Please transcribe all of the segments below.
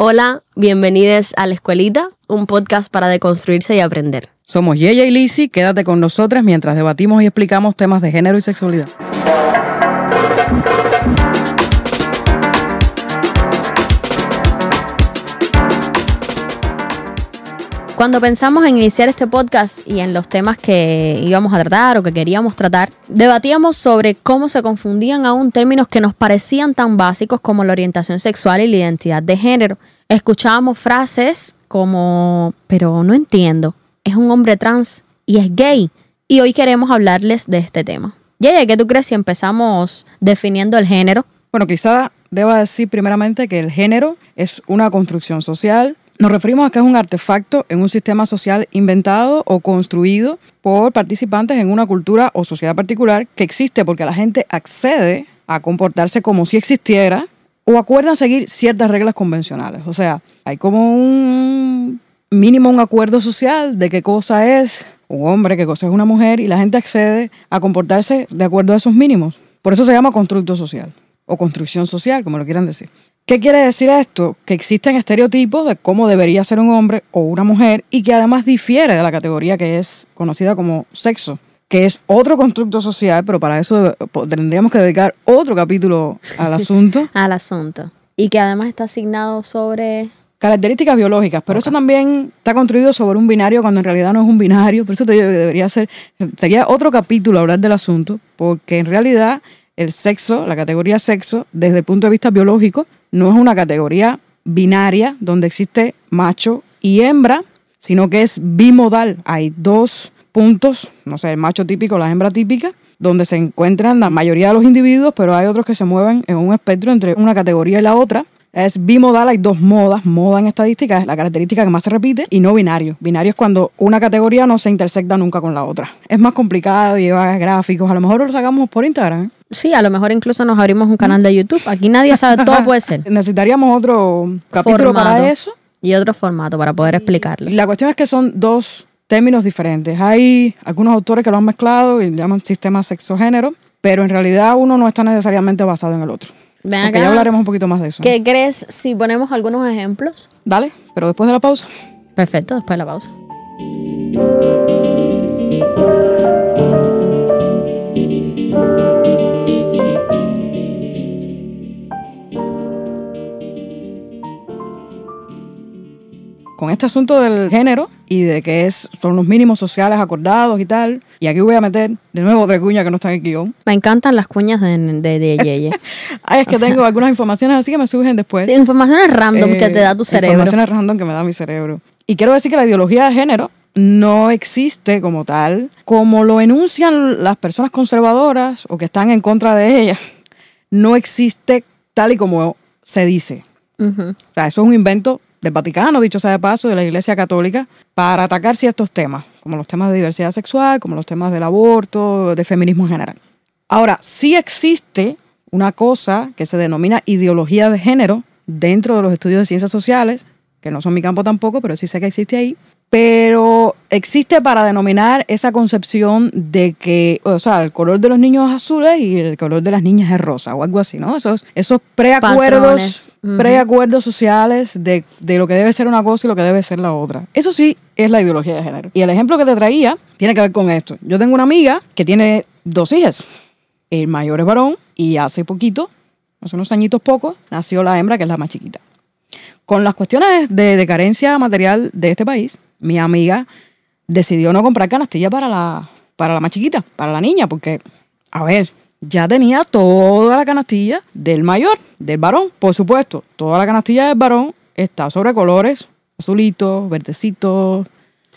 Hola, bienvenidos a La Escuelita, un podcast para deconstruirse y aprender. Somos Yeya y Lizzy, quédate con nosotras mientras debatimos y explicamos temas de género y sexualidad. Cuando pensamos en iniciar este podcast y en los temas que íbamos a tratar o que queríamos tratar, debatíamos sobre cómo se confundían aún términos que nos parecían tan básicos como la orientación sexual y la identidad de género. Escuchábamos frases como, pero no entiendo, es un hombre trans y es gay. Y hoy queremos hablarles de este tema. Yaya, ¿qué tú crees si empezamos definiendo el género? Bueno, quizá deba decir primeramente que el género es una construcción social nos referimos a que es un artefacto en un sistema social inventado o construido por participantes en una cultura o sociedad particular que existe porque la gente accede a comportarse como si existiera o acuerdan seguir ciertas reglas convencionales. O sea, hay como un mínimo un acuerdo social de qué cosa es un hombre, qué cosa es una mujer y la gente accede a comportarse de acuerdo a esos mínimos. Por eso se llama constructo social o construcción social, como lo quieran decir. ¿Qué quiere decir esto? Que existen estereotipos de cómo debería ser un hombre o una mujer y que además difiere de la categoría que es conocida como sexo, que es otro constructo social, pero para eso tendríamos que dedicar otro capítulo al asunto. al asunto. Y que además está asignado sobre... Características biológicas, pero eso también está construido sobre un binario cuando en realidad no es un binario, por eso te digo que debería ser, sería otro capítulo hablar del asunto, porque en realidad el sexo, la categoría sexo, desde el punto de vista biológico, no es una categoría binaria donde existe macho y hembra, sino que es bimodal. Hay dos puntos, no sé, el macho típico, la hembra típica, donde se encuentran la mayoría de los individuos, pero hay otros que se mueven en un espectro entre una categoría y la otra. Es bimodal, hay dos modas. Moda en estadística es la característica que más se repite y no binario. Binario es cuando una categoría no se intersecta nunca con la otra. Es más complicado, lleva gráficos. A lo mejor lo sacamos por Instagram. ¿eh? Sí, a lo mejor incluso nos abrimos un canal de YouTube. Aquí nadie sabe, todo puede ser. Necesitaríamos otro capítulo para eso. Y otro formato para poder explicarlo. La cuestión es que son dos términos diferentes. Hay algunos autores que lo han mezclado y llaman sistema sexo-género, pero en realidad uno no está necesariamente basado en el otro. Ven acá, ya hablaremos un poquito más de eso. ¿Qué crees si ponemos algunos ejemplos? Dale, pero después de la pausa. Perfecto, después de la pausa. Con este asunto del género y de que es, son los mínimos sociales acordados y tal. Y aquí voy a meter de nuevo otra cuña que no está en el guion. Me encantan las cuñas de, de, de Yeye. Ay, es que tengo algunas informaciones así que me surgen después. Informaciones random que te da tu cerebro. Informaciones random que me da mi cerebro. Y quiero decir que la ideología de género no existe como tal, como lo enuncian las personas conservadoras o que están en contra de ella. No existe tal y como se dice. O sea, eso es un invento del Vaticano, dicho sea de paso, de la Iglesia Católica, para atacar ciertos temas, como los temas de diversidad sexual, como los temas del aborto, de feminismo en general. Ahora, sí existe una cosa que se denomina ideología de género dentro de los estudios de ciencias sociales, que no son mi campo tampoco, pero sí sé que existe ahí, pero existe para denominar esa concepción de que, o sea, el color de los niños es azul y el color de las niñas es rosa o algo así, ¿no? Esos, esos preacuerdos, preacuerdos sociales de, de, lo que debe ser una cosa y lo que debe ser la otra. Eso sí es la ideología de género. Y el ejemplo que te traía tiene que ver con esto. Yo tengo una amiga que tiene dos hijas. El mayor es varón y hace poquito, hace unos añitos pocos, nació la hembra que es la más chiquita. Con las cuestiones de, de carencia material de este país, mi amiga decidió no comprar canastilla para la, para la más chiquita, para la niña, porque, a ver, ya tenía toda la canastilla del mayor, del varón, por supuesto. Toda la canastilla del varón está sobre colores azulitos, verdecitos,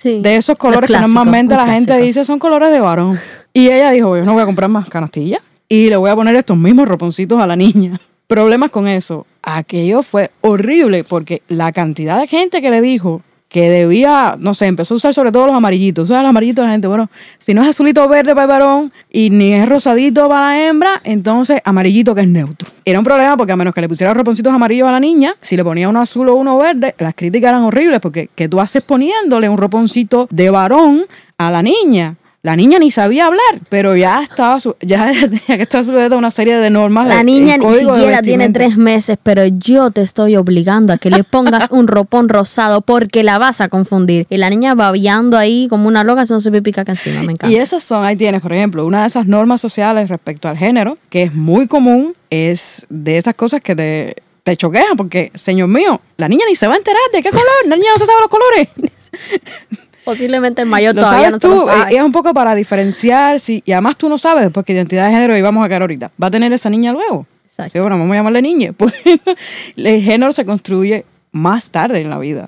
de esos colores que normalmente la gente dice son colores de varón. Y ella dijo, yo no voy a comprar más canastillas y le voy a poner estos mismos roponcitos a la niña. Problemas con eso. Aquello fue horrible porque la cantidad de gente que le dijo que debía, no sé, empezó a usar sobre todo los amarillitos. O sea, los amarillitos la gente, bueno, si no es azulito verde para el varón y ni es rosadito para la hembra, entonces amarillito que es neutro. Era un problema porque a menos que le pusiera roponcitos amarillos a la niña, si le ponía uno azul o uno verde, las críticas eran horribles porque que tú haces poniéndole un roponcito de varón a la niña? La niña ni sabía hablar, pero ya estaba su- ya tenía que estar sujeta a una serie de normas. La niña ni siquiera tiene tres meses, pero yo te estoy obligando a que le pongas un ropón rosado porque la vas a confundir. Y la niña babeando ahí como una loca, haciéndose pipí caca encima. Me encanta. Y esas son, ahí tienes, por ejemplo, una de esas normas sociales respecto al género, que es muy común, es de esas cosas que te, te choquean, porque, señor mío, la niña ni se va a enterar de qué color, la niña no se sabe los colores. Posiblemente el mayor Lo todavía sabes no tú, lo sabe. es un poco para diferenciar, si, y además tú no sabes, después que identidad de género, y vamos a caer ahorita, va a tener esa niña luego. Exacto. Sí, bueno, vamos a llamarle niña. Pues el género se construye más tarde en la vida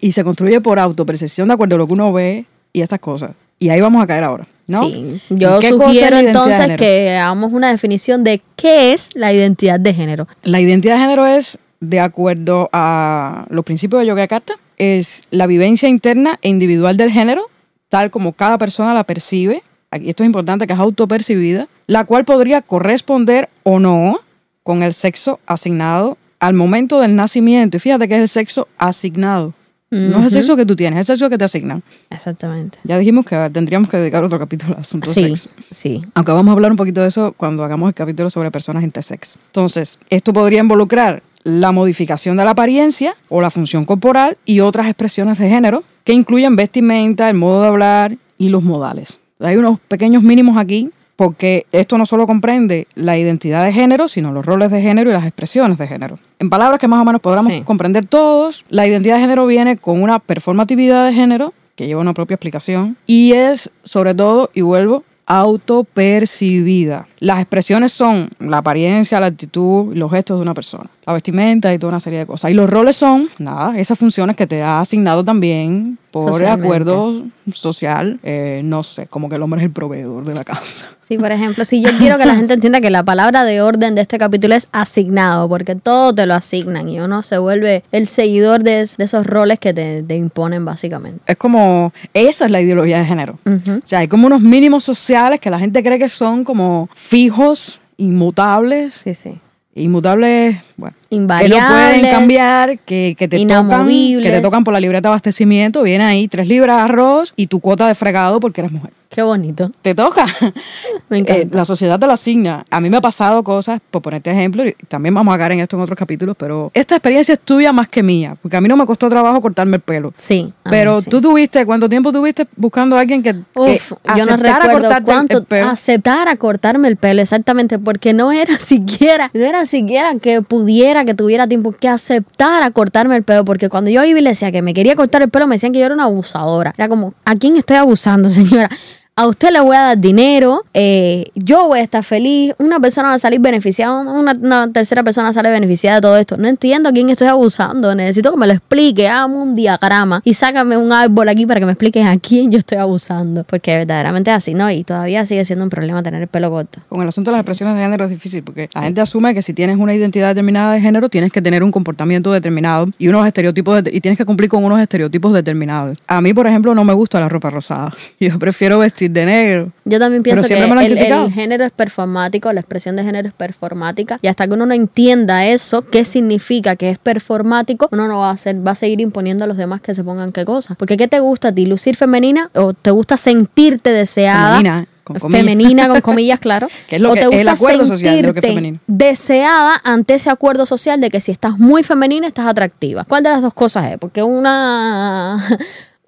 y se construye por autopercepción de acuerdo a lo que uno ve y esas cosas. Y ahí vamos a caer ahora, ¿no? Sí, yo ¿En qué cosa es sugiero entonces que hagamos una definición de qué es la identidad de género. La identidad de género es, de acuerdo a los principios de Yogyakarta, es la vivencia interna e individual del género, tal como cada persona la percibe, aquí esto es importante, que es autopercibida, la cual podría corresponder o no con el sexo asignado al momento del nacimiento. Y fíjate que es el sexo asignado. No es el sexo que tú tienes, es el sexo que te asignan. Exactamente. Ya dijimos que tendríamos que dedicar otro capítulo al asunto Sí, sexo. sí. Aunque vamos a hablar un poquito de eso cuando hagamos el capítulo sobre personas intersex. Entonces, esto podría involucrar la modificación de la apariencia o la función corporal y otras expresiones de género que incluyen vestimenta, el modo de hablar y los modales. Hay unos pequeños mínimos aquí porque esto no solo comprende la identidad de género, sino los roles de género y las expresiones de género. En palabras que más o menos podamos Sí. comprender todos, la identidad de género viene con una performatividad de género que lleva una propia explicación y es sobre todo, y vuelvo, autopercibida. Las expresiones son la apariencia, la actitud y los gestos de una persona, la vestimenta y toda una serie de cosas. Y los roles son, nada, esas funciones que te ha asignado también por acuerdo social, eh, no sé, como que el hombre es el proveedor de la casa. Sí, por ejemplo, si yo quiero que la gente entienda que la palabra de orden de este capítulo es asignado, porque todo te lo asignan y uno se vuelve el seguidor de, es- de esos roles que te, te imponen básicamente. Es como, esa es la ideología de género. O sea, hay como unos mínimos sociales que la gente cree que son como fijos, inmutables. Sí, sí. Inmutables, bueno, que no pueden cambiar, que, que te tocan, que te tocan por la libreta de abastecimiento, viene ahí tres libras de arroz y tu cuota de fregado porque eres mujer. Qué bonito. Te toca. Me Eh, la sociedad te lo asigna. A mí me ha pasado cosas, por ponerte ejemplo, y también vamos a caer en esto en otros capítulos, pero esta experiencia es tuya más que mía, porque a mí no me costó trabajo cortarme el pelo. sí. Pero sí. tú tuviste, ¿cuánto tiempo tuviste buscando a alguien que, que Uf, yo no aceptara recuerdo cortarte el- cuánto el pelo? aceptar a cortarme el pelo, exactamente, porque no era siquiera, no era siquiera que pudiera, que tuviera tiempo, que aceptara cortarme el pelo, porque cuando yo iba y le decía que me quería cortar el pelo, me decían que yo era una abusadora. Era como, ¿a quién estoy abusando, señora? A usted le voy a dar dinero, eh, yo voy a estar feliz, una persona va a salir beneficiada, una, tercera persona sale beneficiada de todo esto. No entiendo a quién estoy abusando, necesito que me lo explique, hágame un diagrama y sácame un árbol aquí para que me expliques a quién yo estoy abusando. Porque verdaderamente es así, ¿no? Y todavía sigue siendo un problema tener el pelo corto. Con el asunto de las expresiones de género es difícil porque la gente asume que si tienes una identidad determinada de género tienes que tener un comportamiento determinado y unos estereotipos de- y tienes que cumplir con unos estereotipos determinados. A mí, por ejemplo, no me gusta la ropa rosada. Yo prefiero vestir de negro. Yo también pienso que el, género es performático, la expresión de género es performática y hasta que uno no entienda eso, qué significa que es performático, uno no va a hacer, va a seguir imponiendo a los demás que se pongan qué cosas. Porque ¿qué te gusta a ti? ¿Lucir femenina o te gusta sentirte deseada? Femenina, con comillas. Femenina, con comillas, claro. Que es lo o que- te gusta social que sentirte deseada ante ese acuerdo social de que si estás muy femenina estás atractiva. ¿Cuál de las dos cosas es? Porque una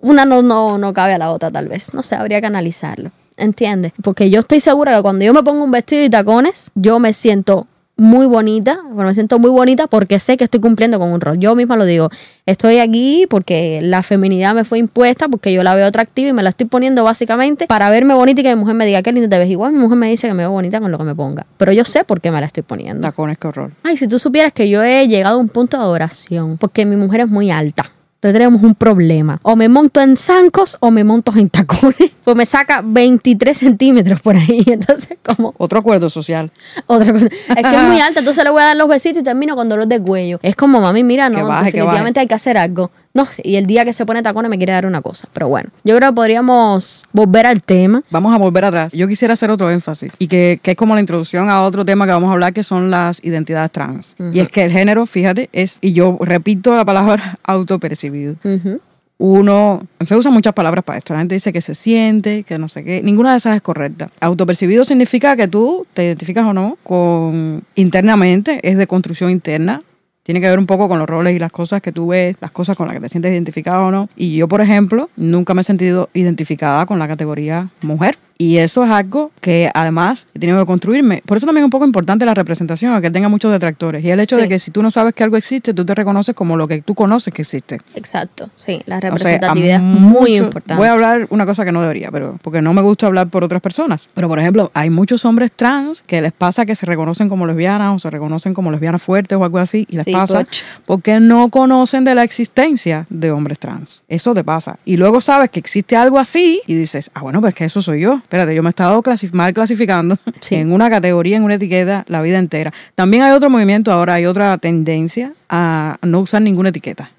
una no, no, no cabe a la otra tal vez. No sé, habría que analizarlo. ¿Entiendes? Porque yo estoy segura que cuando yo me pongo un vestido y tacones, yo me siento muy bonita, bueno, me siento muy bonita porque sé que estoy cumpliendo con un rol. Yo misma lo digo, estoy aquí porque la feminidad me fue impuesta, porque yo la veo atractiva y me la estoy poniendo básicamente para verme bonita y que mi mujer me diga, qué linda te ves. Igual mi mujer me dice que me veo bonita con lo que me ponga, pero yo sé por qué me la estoy poniendo. Tacones, qué horror. Ay, si tú supieras que yo he llegado a un punto de adoración, porque mi mujer es muy alta. Tendremos un problema. O me monto en zancos o me monto en tacones. Pues me saca 23 centímetros por ahí. Entonces, como Otro acuerdo social. otra cosa. Es que es muy alta, entonces le voy a dar los besitos y termino con dolor de cuello. Es como, mami, mira, Que no, baje, que definitivamente hay que hacer algo. No, y el día que se pone tacones me quiere dar una cosa. Pero bueno, yo creo que podríamos volver al tema. Vamos a volver atrás. Yo quisiera hacer otro énfasis y que, que es como la introducción a otro tema que vamos a hablar que son las identidades trans. Y es que el género, fíjate, es, y yo repito la palabra autopercibido. Ujú. uno, se usan muchas palabras para esto. La gente dice que se siente, que no sé qué. Ninguna de esas es correcta. Autopercibido significa que tú te identificas o no con internamente, es de construcción interna. Tiene que ver un poco con los roles y las cosas que tú ves, las cosas con las que te sientes identificado o no. Y yo, por ejemplo, nunca me he sentido identificada con la categoría mujer. Y eso es algo que además he tenido que construirme. Por eso también es un poco importante la representación, que tenga muchos detractores. Y el hecho Sí. de que si tú no sabes que algo existe, tú te reconoces como lo que tú conoces que existe. Exacto, sí, la O sea, a representatividad es muy mucho- importante. Voy a hablar una cosa que no debería, pero porque no me gusta hablar por otras personas. Pero, por ejemplo, hay muchos hombres trans que les pasa que se reconocen como lesbianas o se reconocen como lesbianas fuertes o algo así, y les Sí, pasa porque no conocen de la existencia de hombres trans. Eso te pasa. Y luego sabes que existe algo así y dices, ah, bueno, pero es que eso soy yo. Espérate, yo me he estado clasi- mal clasificando Sí. en una categoría, en una etiqueta, la vida entera. También hay otro movimiento ahora, hay otra tendencia a no usar ninguna etiqueta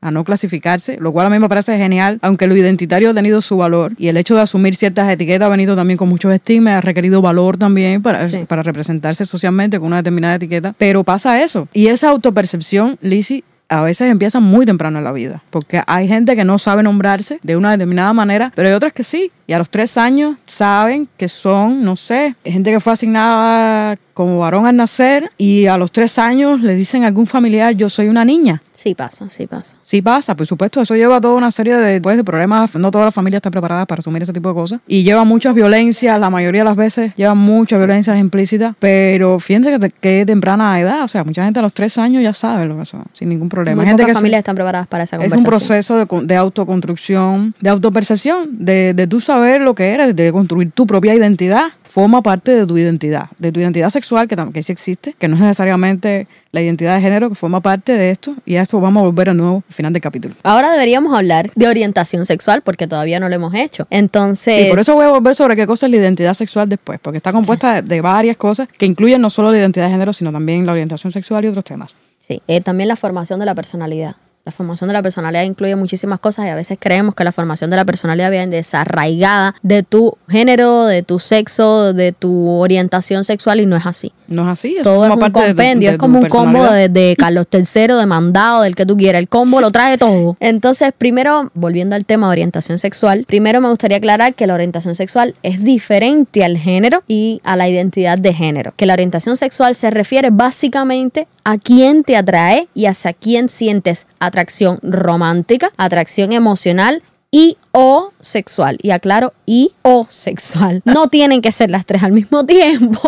a no clasificarse, lo cual a mí me parece genial, aunque lo identitario ha tenido su valor y el hecho de asumir ciertas etiquetas ha venido también con muchos estigmas, ha requerido valor también para, Sí. para representarse socialmente con una determinada etiqueta, pero pasa eso. Y esa autopercepción, Lizzie, a veces empieza muy temprano en la vida, porque hay gente que no sabe nombrarse de una determinada manera, pero hay otras que sí, y a los tres años saben que son, no sé, gente que fue asignada como varón al nacer y a los tres años le dicen a algún familiar, yo soy una niña. Sí pasa, sí pasa. Sí pasa, por supuesto, eso lleva a toda una serie de, pues, de problemas, no toda la familia está preparada para asumir ese tipo de cosas, y lleva muchas violencias, la mayoría de las veces lleva muchas violencias implícitas, pero fíjense que, te- que temprana edad, o sea, mucha gente a los tres años ya sabe lo que son, sin ningún problema. Muy gente pocas que se- familias están preparadas para esa es un conversación. proceso de, de autoconstrucción, de autopercepción, de, de tú saber lo que eres, de construir tu propia identidad. Forma parte de tu identidad, de tu identidad sexual, que, que sí existe, que no es necesariamente la identidad de género, que forma parte de esto. Y a esto vamos a volver de nuevo al final del capítulo. Ahora deberíamos hablar de orientación sexual porque todavía no lo hemos hecho. Entonces, Y por eso voy a volver sobre qué cosa es la identidad sexual después, porque está compuesta de, de varias cosas que incluyen no solo la identidad de género, sino también la orientación sexual y otros temas. sí, eh, también la formación de la personalidad. La formación de la personalidad incluye muchísimas cosas y a veces creemos que la formación de la personalidad viene desarraigada de tu género, de tu sexo, de tu orientación sexual y no es así. No es así, Todo es forma un de compendio, de es como un combo de, de Carlos III, de mandado, del que tú quieras. El combo lo trae todo. Entonces, primero, volviendo al tema de orientación sexual, primero me gustaría aclarar que la orientación sexual es diferente al género y a la identidad de género. Que la orientación sexual se refiere básicamente a quién te atrae y hacia quién sientes atracción romántica, atracción emocional y o sexual. Y aclaro, y o sexual. No tienen que ser las tres al mismo tiempo,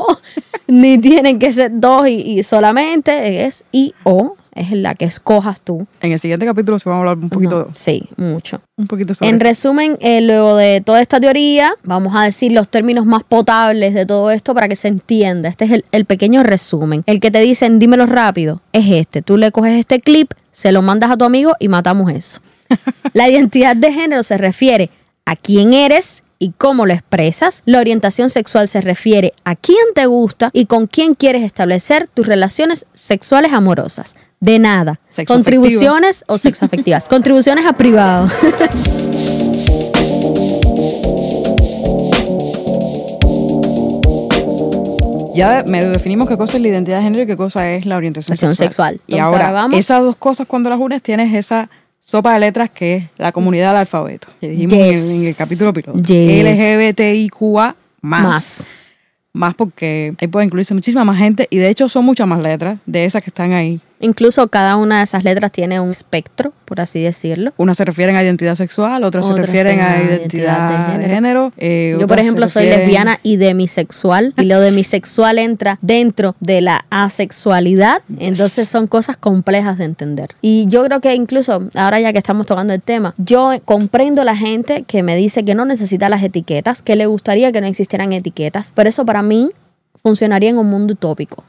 ni tienen que ser dos y, y solamente es y o, es la que escojas tú. En el siguiente capítulo se va a hablar un poquito, No, sí, mucho. un poquito sobre En resumen, eh, luego de toda esta teoría, vamos a decir los términos más potables de todo esto para que se entienda. Este es el, el pequeño resumen. El que te dicen, dímelo rápido, es este. Tú le coges este clip, se lo mandas a tu amigo y matamos eso. La identidad de género se refiere a quién eres y cómo lo expresas. La orientación sexual se refiere a quién te gusta y con quién quieres establecer tus relaciones sexuales amorosas. De nada. Contribuciones o sexoafectivas. Contribuciones a privado. Ya medio definimos qué cosa es la identidad de género y qué cosa es la orientación sexual. sexual. Y Entonces, ahora vamos. esas dos cosas cuando las unes tienes esa sopa de letras que es la comunidad del alfabeto. Que dijimos Yes. en, en el capítulo piloto. Yes. LGBTIQA más. Más. Más porque ahí puede incluirse muchísima más gente y de hecho son muchas más letras de esas que están ahí. Incluso cada una de esas letras tiene un espectro, por así decirlo. Unas se refieren a identidad sexual, otras se Otras refieren a refieren a identidad, identidad de de género. eh, Yo, por ejemplo, soy lesbiana y demisexual. Y lo demisexual entra dentro de la asexualidad. Entonces son cosas complejas de entender. Y yo creo que incluso, ahora ya que estamos tocando el tema, yo comprendo la gente que me dice que no necesita las etiquetas, que le gustaría que no existieran etiquetas. Pero eso para mí funcionaría en un mundo utópico.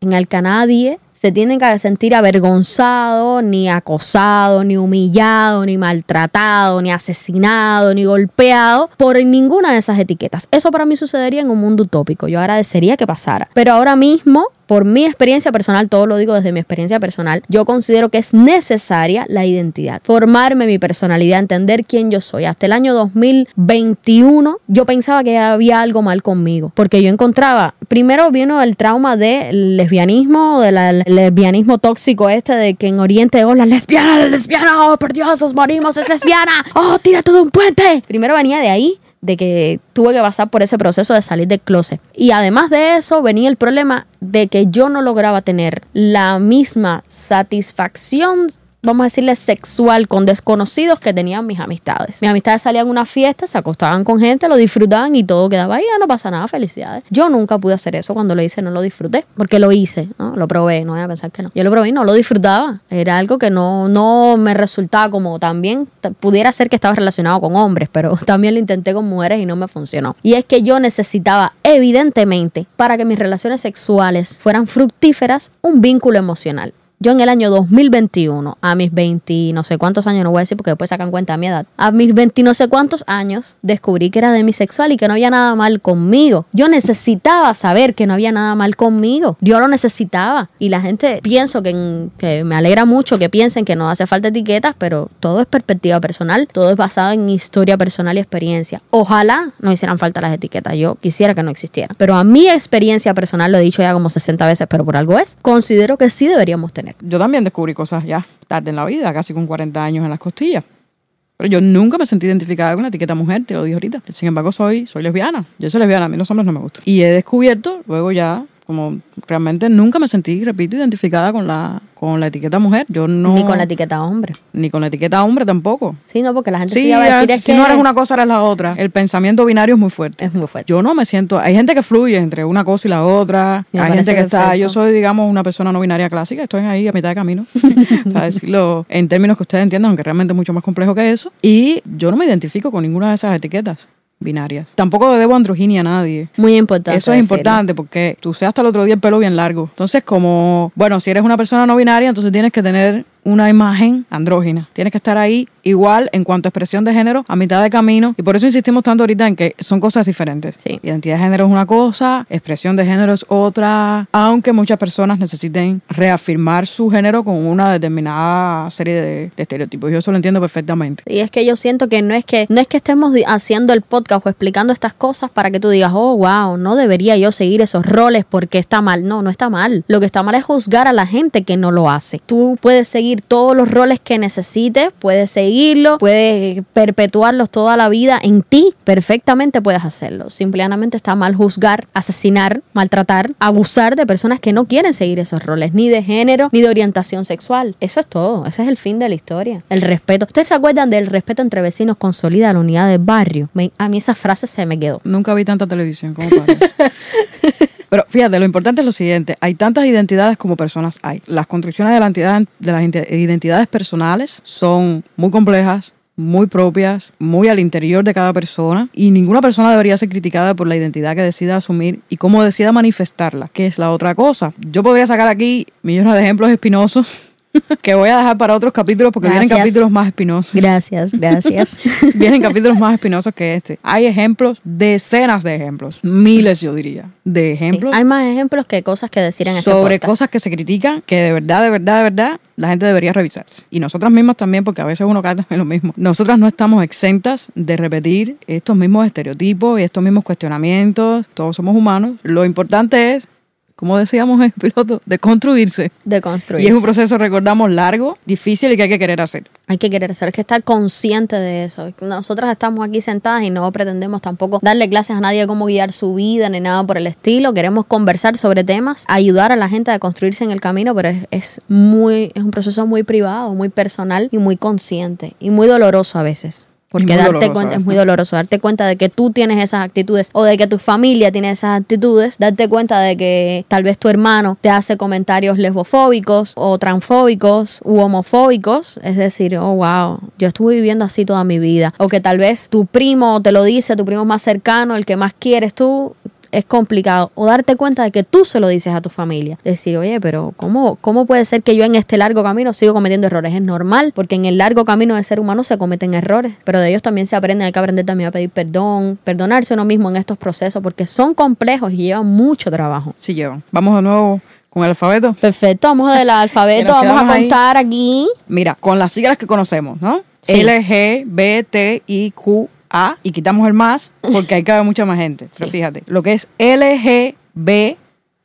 En el que nadie se tiene que sentir avergonzado, ni acosado, ni humillado, ni maltratado, ni asesinado, ni golpeado por ninguna de esas etiquetas. Eso para mí sucedería en un mundo utópico. Yo agradecería que pasara. Pero ahora mismo por mi experiencia personal, todo lo digo desde mi experiencia personal, yo considero que es necesaria la identidad, formarme mi personalidad, entender quién yo soy. Hasta el año 2021 yo pensaba que había algo mal conmigo, porque yo encontraba, primero vino el trauma del lesbianismo, del lesbianismo tóxico este de que en Oriente, oh, la lesbiana, la lesbiana, oh, por Dios, nos morimos, es lesbiana, oh, tira todo un puente. Primero venía de ahí de que tuve que pasar por ese proceso de salir del closet. Y además de eso venía el problema de que yo no lograba tener la misma satisfacción vamos a decirle, sexual con desconocidos que tenían mis amistades. Mis amistades salían a una fiesta, se acostaban con gente, lo disfrutaban y todo quedaba ahí, ya no pasa nada, felicidades. Yo nunca pude hacer eso cuando lo hice, no lo disfruté, porque lo hice, ¿no? Lo probé, no voy a pensar que no. Yo lo probé y no lo disfrutaba, era algo que no, no me resultaba como también, pudiera ser que estaba relacionado con hombres, pero también lo intenté con mujeres y no me funcionó. Y es que yo necesitaba, evidentemente, para que mis relaciones sexuales fueran fructíferas, un vínculo emocional. Yo en el año 2021, a mis 20 no sé cuántos años, no voy a decir porque después sacan cuenta de mi edad, a mis 20 no sé cuántos años descubrí que era demisexual y que no había nada mal conmigo. Yo necesitaba saber que no había nada mal conmigo. Yo lo necesitaba. Y la gente pienso que, que me alegra mucho que piensen que no hace falta etiquetas, pero todo es perspectiva personal, todo es basado en historia personal y experiencia. Ojalá no hicieran falta las etiquetas. Yo quisiera que no existieran. Pero a mi experiencia personal, lo he dicho ya como 60 veces, pero por algo es, considero que sí deberíamos tener yo también descubrí cosas ya tarde en la vida, casi con 40 años en las costillas. Pero yo nunca me sentí identificada con la etiqueta mujer, te lo dije ahorita. Sin embargo, soy, soy lesbiana. Yo soy lesbiana, a mí los hombres no me gustan. Y he descubierto, luego ya, como realmente nunca me sentí, repito, identificada con la, con la etiqueta mujer. Yo no. Ni con la etiqueta hombre. Ni con la etiqueta hombre tampoco. Sí, no, porque la gente sí, sí va a decir es, es si que no eres una cosa, eres la otra. El pensamiento binario es muy fuerte. es muy fuerte. Yo no me siento. Hay gente que fluye entre una cosa y la otra. Me hay gente que está. Yo soy, digamos, una persona no binaria clásica. Estoy ahí a mitad de camino. para decirlo en términos que ustedes entiendan, aunque realmente es mucho más complejo que eso. Y yo no me identifico con ninguna de esas etiquetas binarias. Tampoco debo androginia a nadie. Muy importante. Eso es decirlo. importante porque tú seas hasta el otro día el pelo bien largo. Entonces, como, bueno, si eres una persona no binaria, entonces tienes que tener una imagen andrógina. Tienes que estar ahí igual en cuanto a expresión de género, a mitad de camino. Y por eso insistimos tanto ahorita en que son cosas diferentes. Sí. Identidad de género es una cosa, expresión de género es otra, aunque muchas personas necesiten reafirmar su género con una determinada serie de, de estereotipos. Yo eso lo entiendo perfectamente. Y es que yo siento que no es que no es que estemos haciendo el podcast o explicando estas cosas para que tú digas, oh, wow, no debería yo seguir esos roles porque está mal. No, no está mal. Lo que está mal es juzgar a la gente que no lo hace. Tú puedes seguir todos los roles que necesites, puedes seguirlo, puedes perpetuarlos toda la vida en ti, perfectamente puedes hacerlo. Simplemente está mal juzgar, asesinar, maltratar, abusar de personas que no quieren seguir esos roles, ni de género, ni de orientación sexual. Eso es todo, ese es el fin de la historia. El respeto. ¿Ustedes se acuerdan del respeto entre vecinos consolida la unidad del barrio? Me- a mí esa frase se me quedó. Nunca vi tanta televisión como para. Pero fíjate, lo importante es lo siguiente: hay tantas identidades como personas hay. Las construcciones de, la entidad, de las identidades personales son muy complejas, muy propias, muy al interior de cada persona y ninguna persona debería ser criticada por la identidad que decida asumir y cómo decida manifestarla, que es la otra cosa. Yo podría sacar aquí millones de ejemplos espinosos que voy a dejar para otros capítulos porque vienen capítulos más espinosos. Gracias, gracias. Vienen capítulos más espinosos que este. Hay ejemplos, decenas de ejemplos, miles yo diría, de ejemplos Hay más ejemplos que cosas que decir en este sobre podcast. cosas que se critican que de verdad, de verdad, de verdad, la gente debería revisarse. Y nosotras mismas también, porque a veces uno cae en lo mismo. Nosotras no estamos exentas de repetir estos mismos estereotipos y estos mismos cuestionamientos. Todos somos humanos. Lo importante es, como decíamos en el piloto, de construirse. de construir. Y es un proceso, recordamos, largo, difícil y que hay que querer hacer. Hay que querer hacer, hay que estar consciente de eso. Nosotras estamos aquí sentadas y no pretendemos tampoco darle clases a nadie de cómo guiar su vida ni nada por el estilo. Queremos conversar sobre temas, ayudar a la gente a construirse en el camino, pero es, es muy, es un proceso muy privado, muy personal y muy consciente y muy doloroso a veces. Porque darte doloroso cuenta es muy doloroso, darte cuenta de que tú tienes esas actitudes o de que tu familia tiene esas actitudes, darte cuenta de que tal vez tu hermano te hace comentarios lesbofóbicos o transfóbicos u homofóbicos, es decir, oh wow, yo estuve viviendo así toda mi vida, o que tal vez tu primo te lo dice, tu primo más cercano, el que más quieres tú, es complicado. O darte cuenta de que tú se lo dices a tu familia. Decir, oye, pero ¿cómo, ¿cómo puede ser que yo en este largo camino sigo cometiendo errores? Es normal, porque en el largo camino del ser humano se cometen errores, pero de ellos también se aprende. Hay que aprender también a pedir perdón, perdonarse uno mismo en estos procesos, porque son complejos y llevan mucho trabajo. Sí llevan. Vamos de nuevo con el alfabeto. Perfecto, vamos del alfabeto, vamos a ahí. contar aquí. Mira, con las siglas que conocemos, ¿no? Sí. L, G, B, T, I, Q, A. Y quitamos el más porque ahí cabe mucha más gente. Pero Sí. fíjate, lo que es L, G, B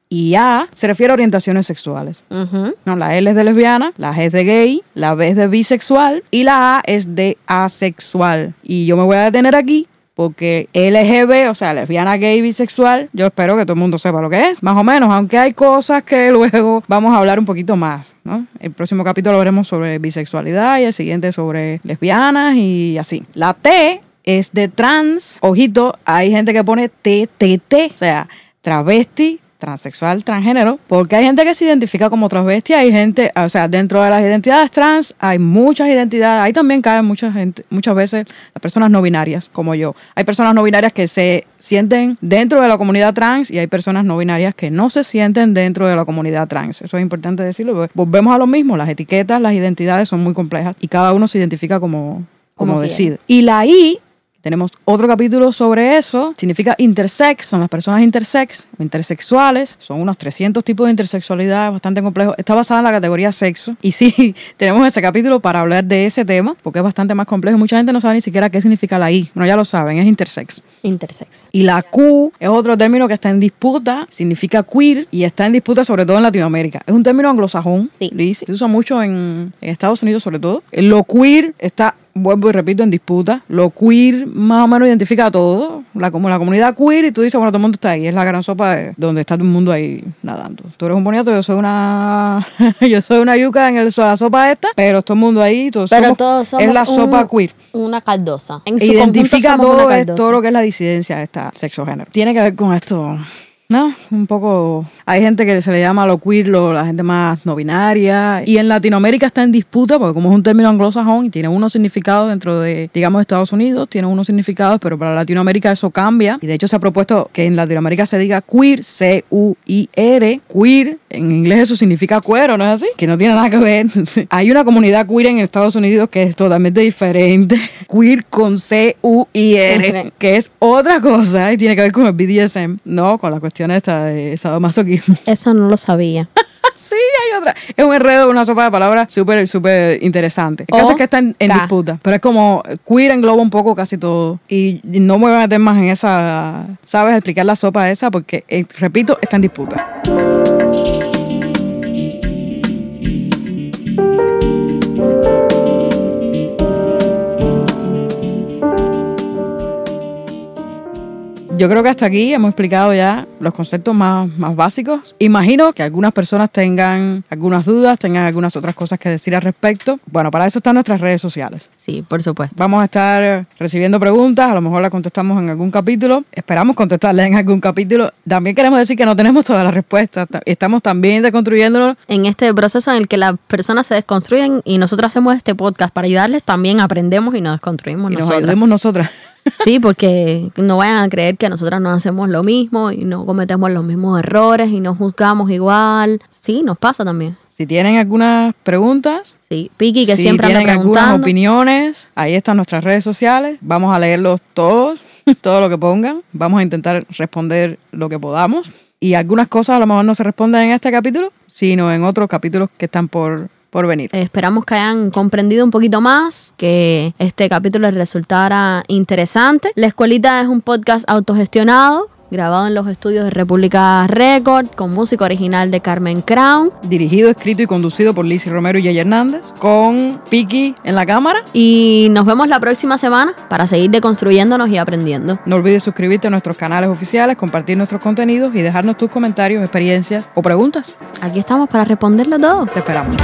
y A se refiere a orientaciones sexuales. No, la L es de lesbiana, la G es de gay, la B es de bisexual y la A es de asexual. Y yo me voy a detener aquí porque LGB, o sea, lesbiana, gay, bisexual, yo espero que todo el mundo sepa lo que es, más o menos, aunque hay cosas que luego vamos a hablar un poquito más, ¿no? El próximo capítulo veremos sobre bisexualidad y el siguiente sobre lesbianas y así. La T es de trans, ojito, hay gente que pone TTT, o sea, travesti, transexual, transgénero, porque hay gente que se identifica como travesti, hay gente, o sea, dentro de las identidades trans hay muchas identidades, ahí también caen mucha gente, muchas veces las personas no binarias, como yo. Hay personas no binarias que se sienten dentro de la comunidad trans y hay personas no binarias que no se sienten dentro de la comunidad trans. Eso es importante decirlo. porque Volvemos a lo mismo, las etiquetas, las identidades son muy complejas y cada uno se identifica como, como, Como decide. Y la I tenemos otro capítulo sobre eso. Significa intersex, son las personas intersex intersexuales. Son unos 300 tipos de intersexualidad, bastante complejo. Está basada en la categoría sexo. Y sí, tenemos ese capítulo para hablar de ese tema, porque es bastante más complejo. Mucha gente no sabe ni siquiera qué significa la I. Bueno, ya lo saben, es intersex. Intersex. Y la Q es otro término que está en disputa, significa queer y está en disputa sobre todo en Latinoamérica. Es un término anglosajón, Sí. Liz. se usa mucho en, en Estados Unidos sobre todo. Lo queer está, vuelvo y repito, en disputa. Lo queer más o menos identifica a todo, la, como la comunidad queer y tú dices, bueno, todo el mundo está ahí, es la gran sopa de donde está todo el mundo ahí nadando. Tú eres un boniato, yo soy una yo soy una yuca en el, la sopa esta, pero todo el mundo ahí, todos Pero somos- todos somos es la un- sopa queer. Una caldosa. En su Identifica todo, es- todo lo que es la disidencia de esta sexo-género. Tiene que ver con esto, ¿no? Un poco... Hay gente que se le llama lo queer, lo- la gente más no binaria. Y en Latinoamérica está en disputa, porque como es un término anglosajón y tiene unos significados dentro de, digamos, Estados Unidos, tiene unos significados, pero para Latinoamérica eso cambia. Y de hecho se ha propuesto que en Latinoamérica se diga queer, C-U-I-R, queer. En inglés eso significa cuero, ¿no es así? Que no tiene nada que ver. Hay una comunidad queer en Estados Unidos que es totalmente diferente. Queer con C-U-I-R, que es otra cosa y tiene que ver con el BDSM, no con la cuestión esta de sadomasoquismo. Eso no lo sabía. sí, hay otra. Es un enredo, una sopa de palabras súper, súper interesante. El caso es que está en, en disputa, pero es como queer engloba un poco casi todo. Y no me voy a meter más en esa, ¿sabes? Explicar la sopa esa porque, eh, repito, está en disputa. Yo creo que hasta aquí hemos explicado ya los conceptos más, más básicos. Imagino que algunas personas tengan algunas dudas, tengan algunas otras cosas que decir al respecto. Bueno, para eso están nuestras redes sociales. Sí, por supuesto. Vamos a estar recibiendo preguntas, a lo mejor las contestamos en algún capítulo. Esperamos contestarlas en algún capítulo. También queremos decir que no tenemos todas las respuestas. Ta- Estamos también deconstruyéndolo. En este proceso en el que las personas se desconstruyen y nosotros hacemos este podcast para ayudarles, también aprendemos y nos desconstruimos Y nos ayudemos nosotras. Sí, porque no vayan a creer que nosotras no hacemos lo mismo y no cometemos los mismos errores y no juzgamos igual. Sí, nos pasa también. Si tienen algunas preguntas, Sí, Piki que si siempre anda tienen algunas preguntando. opiniones, ahí están nuestras redes sociales. Vamos a leerlos todos, todo lo que pongan. Vamos a intentar responder lo que podamos. Y algunas cosas a lo mejor no se responden en este capítulo, sino en otros capítulos que están por, por venir. Eh, Esperamos que hayan comprendido un poquito más, que este capítulo les resultara interesante. La Escuelita es un podcast autogestionado, grabado en los estudios de República Record, con música original de Carmen Crown. Dirigido, escrito y conducido por Lizzy Romero y Yaya Hernández, con Piki en la cámara. Y nos vemos la próxima semana para seguir deconstruyéndonos y aprendiendo. No olvides suscribirte a nuestros canales oficiales, compartir nuestros contenidos y dejarnos tus comentarios, experiencias o preguntas. Aquí estamos para responderlo todo. Te esperamos.